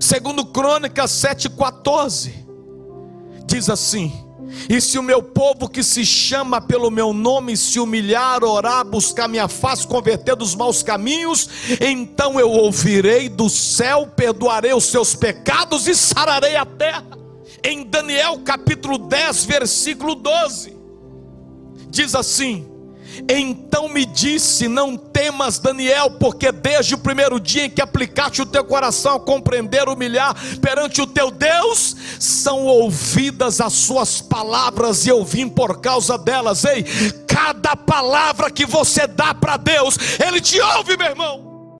Segundo Crônicas 7,14, diz assim: E se o meu povo que se chama pelo meu nome se humilhar, orar, buscar minha face, converter dos maus caminhos, então eu ouvirei do céu, perdoarei os seus pecados e sararei a terra. Em Daniel capítulo 10, versículo 12, diz assim: então me disse: Não temas, Daniel, porque desde o primeiro dia em que aplicaste o teu coração a compreender, humilhar perante o teu Deus, são ouvidas as suas palavras e eu vim por causa delas. Ei, cada palavra que você dá para Deus, Ele te ouve, meu irmão.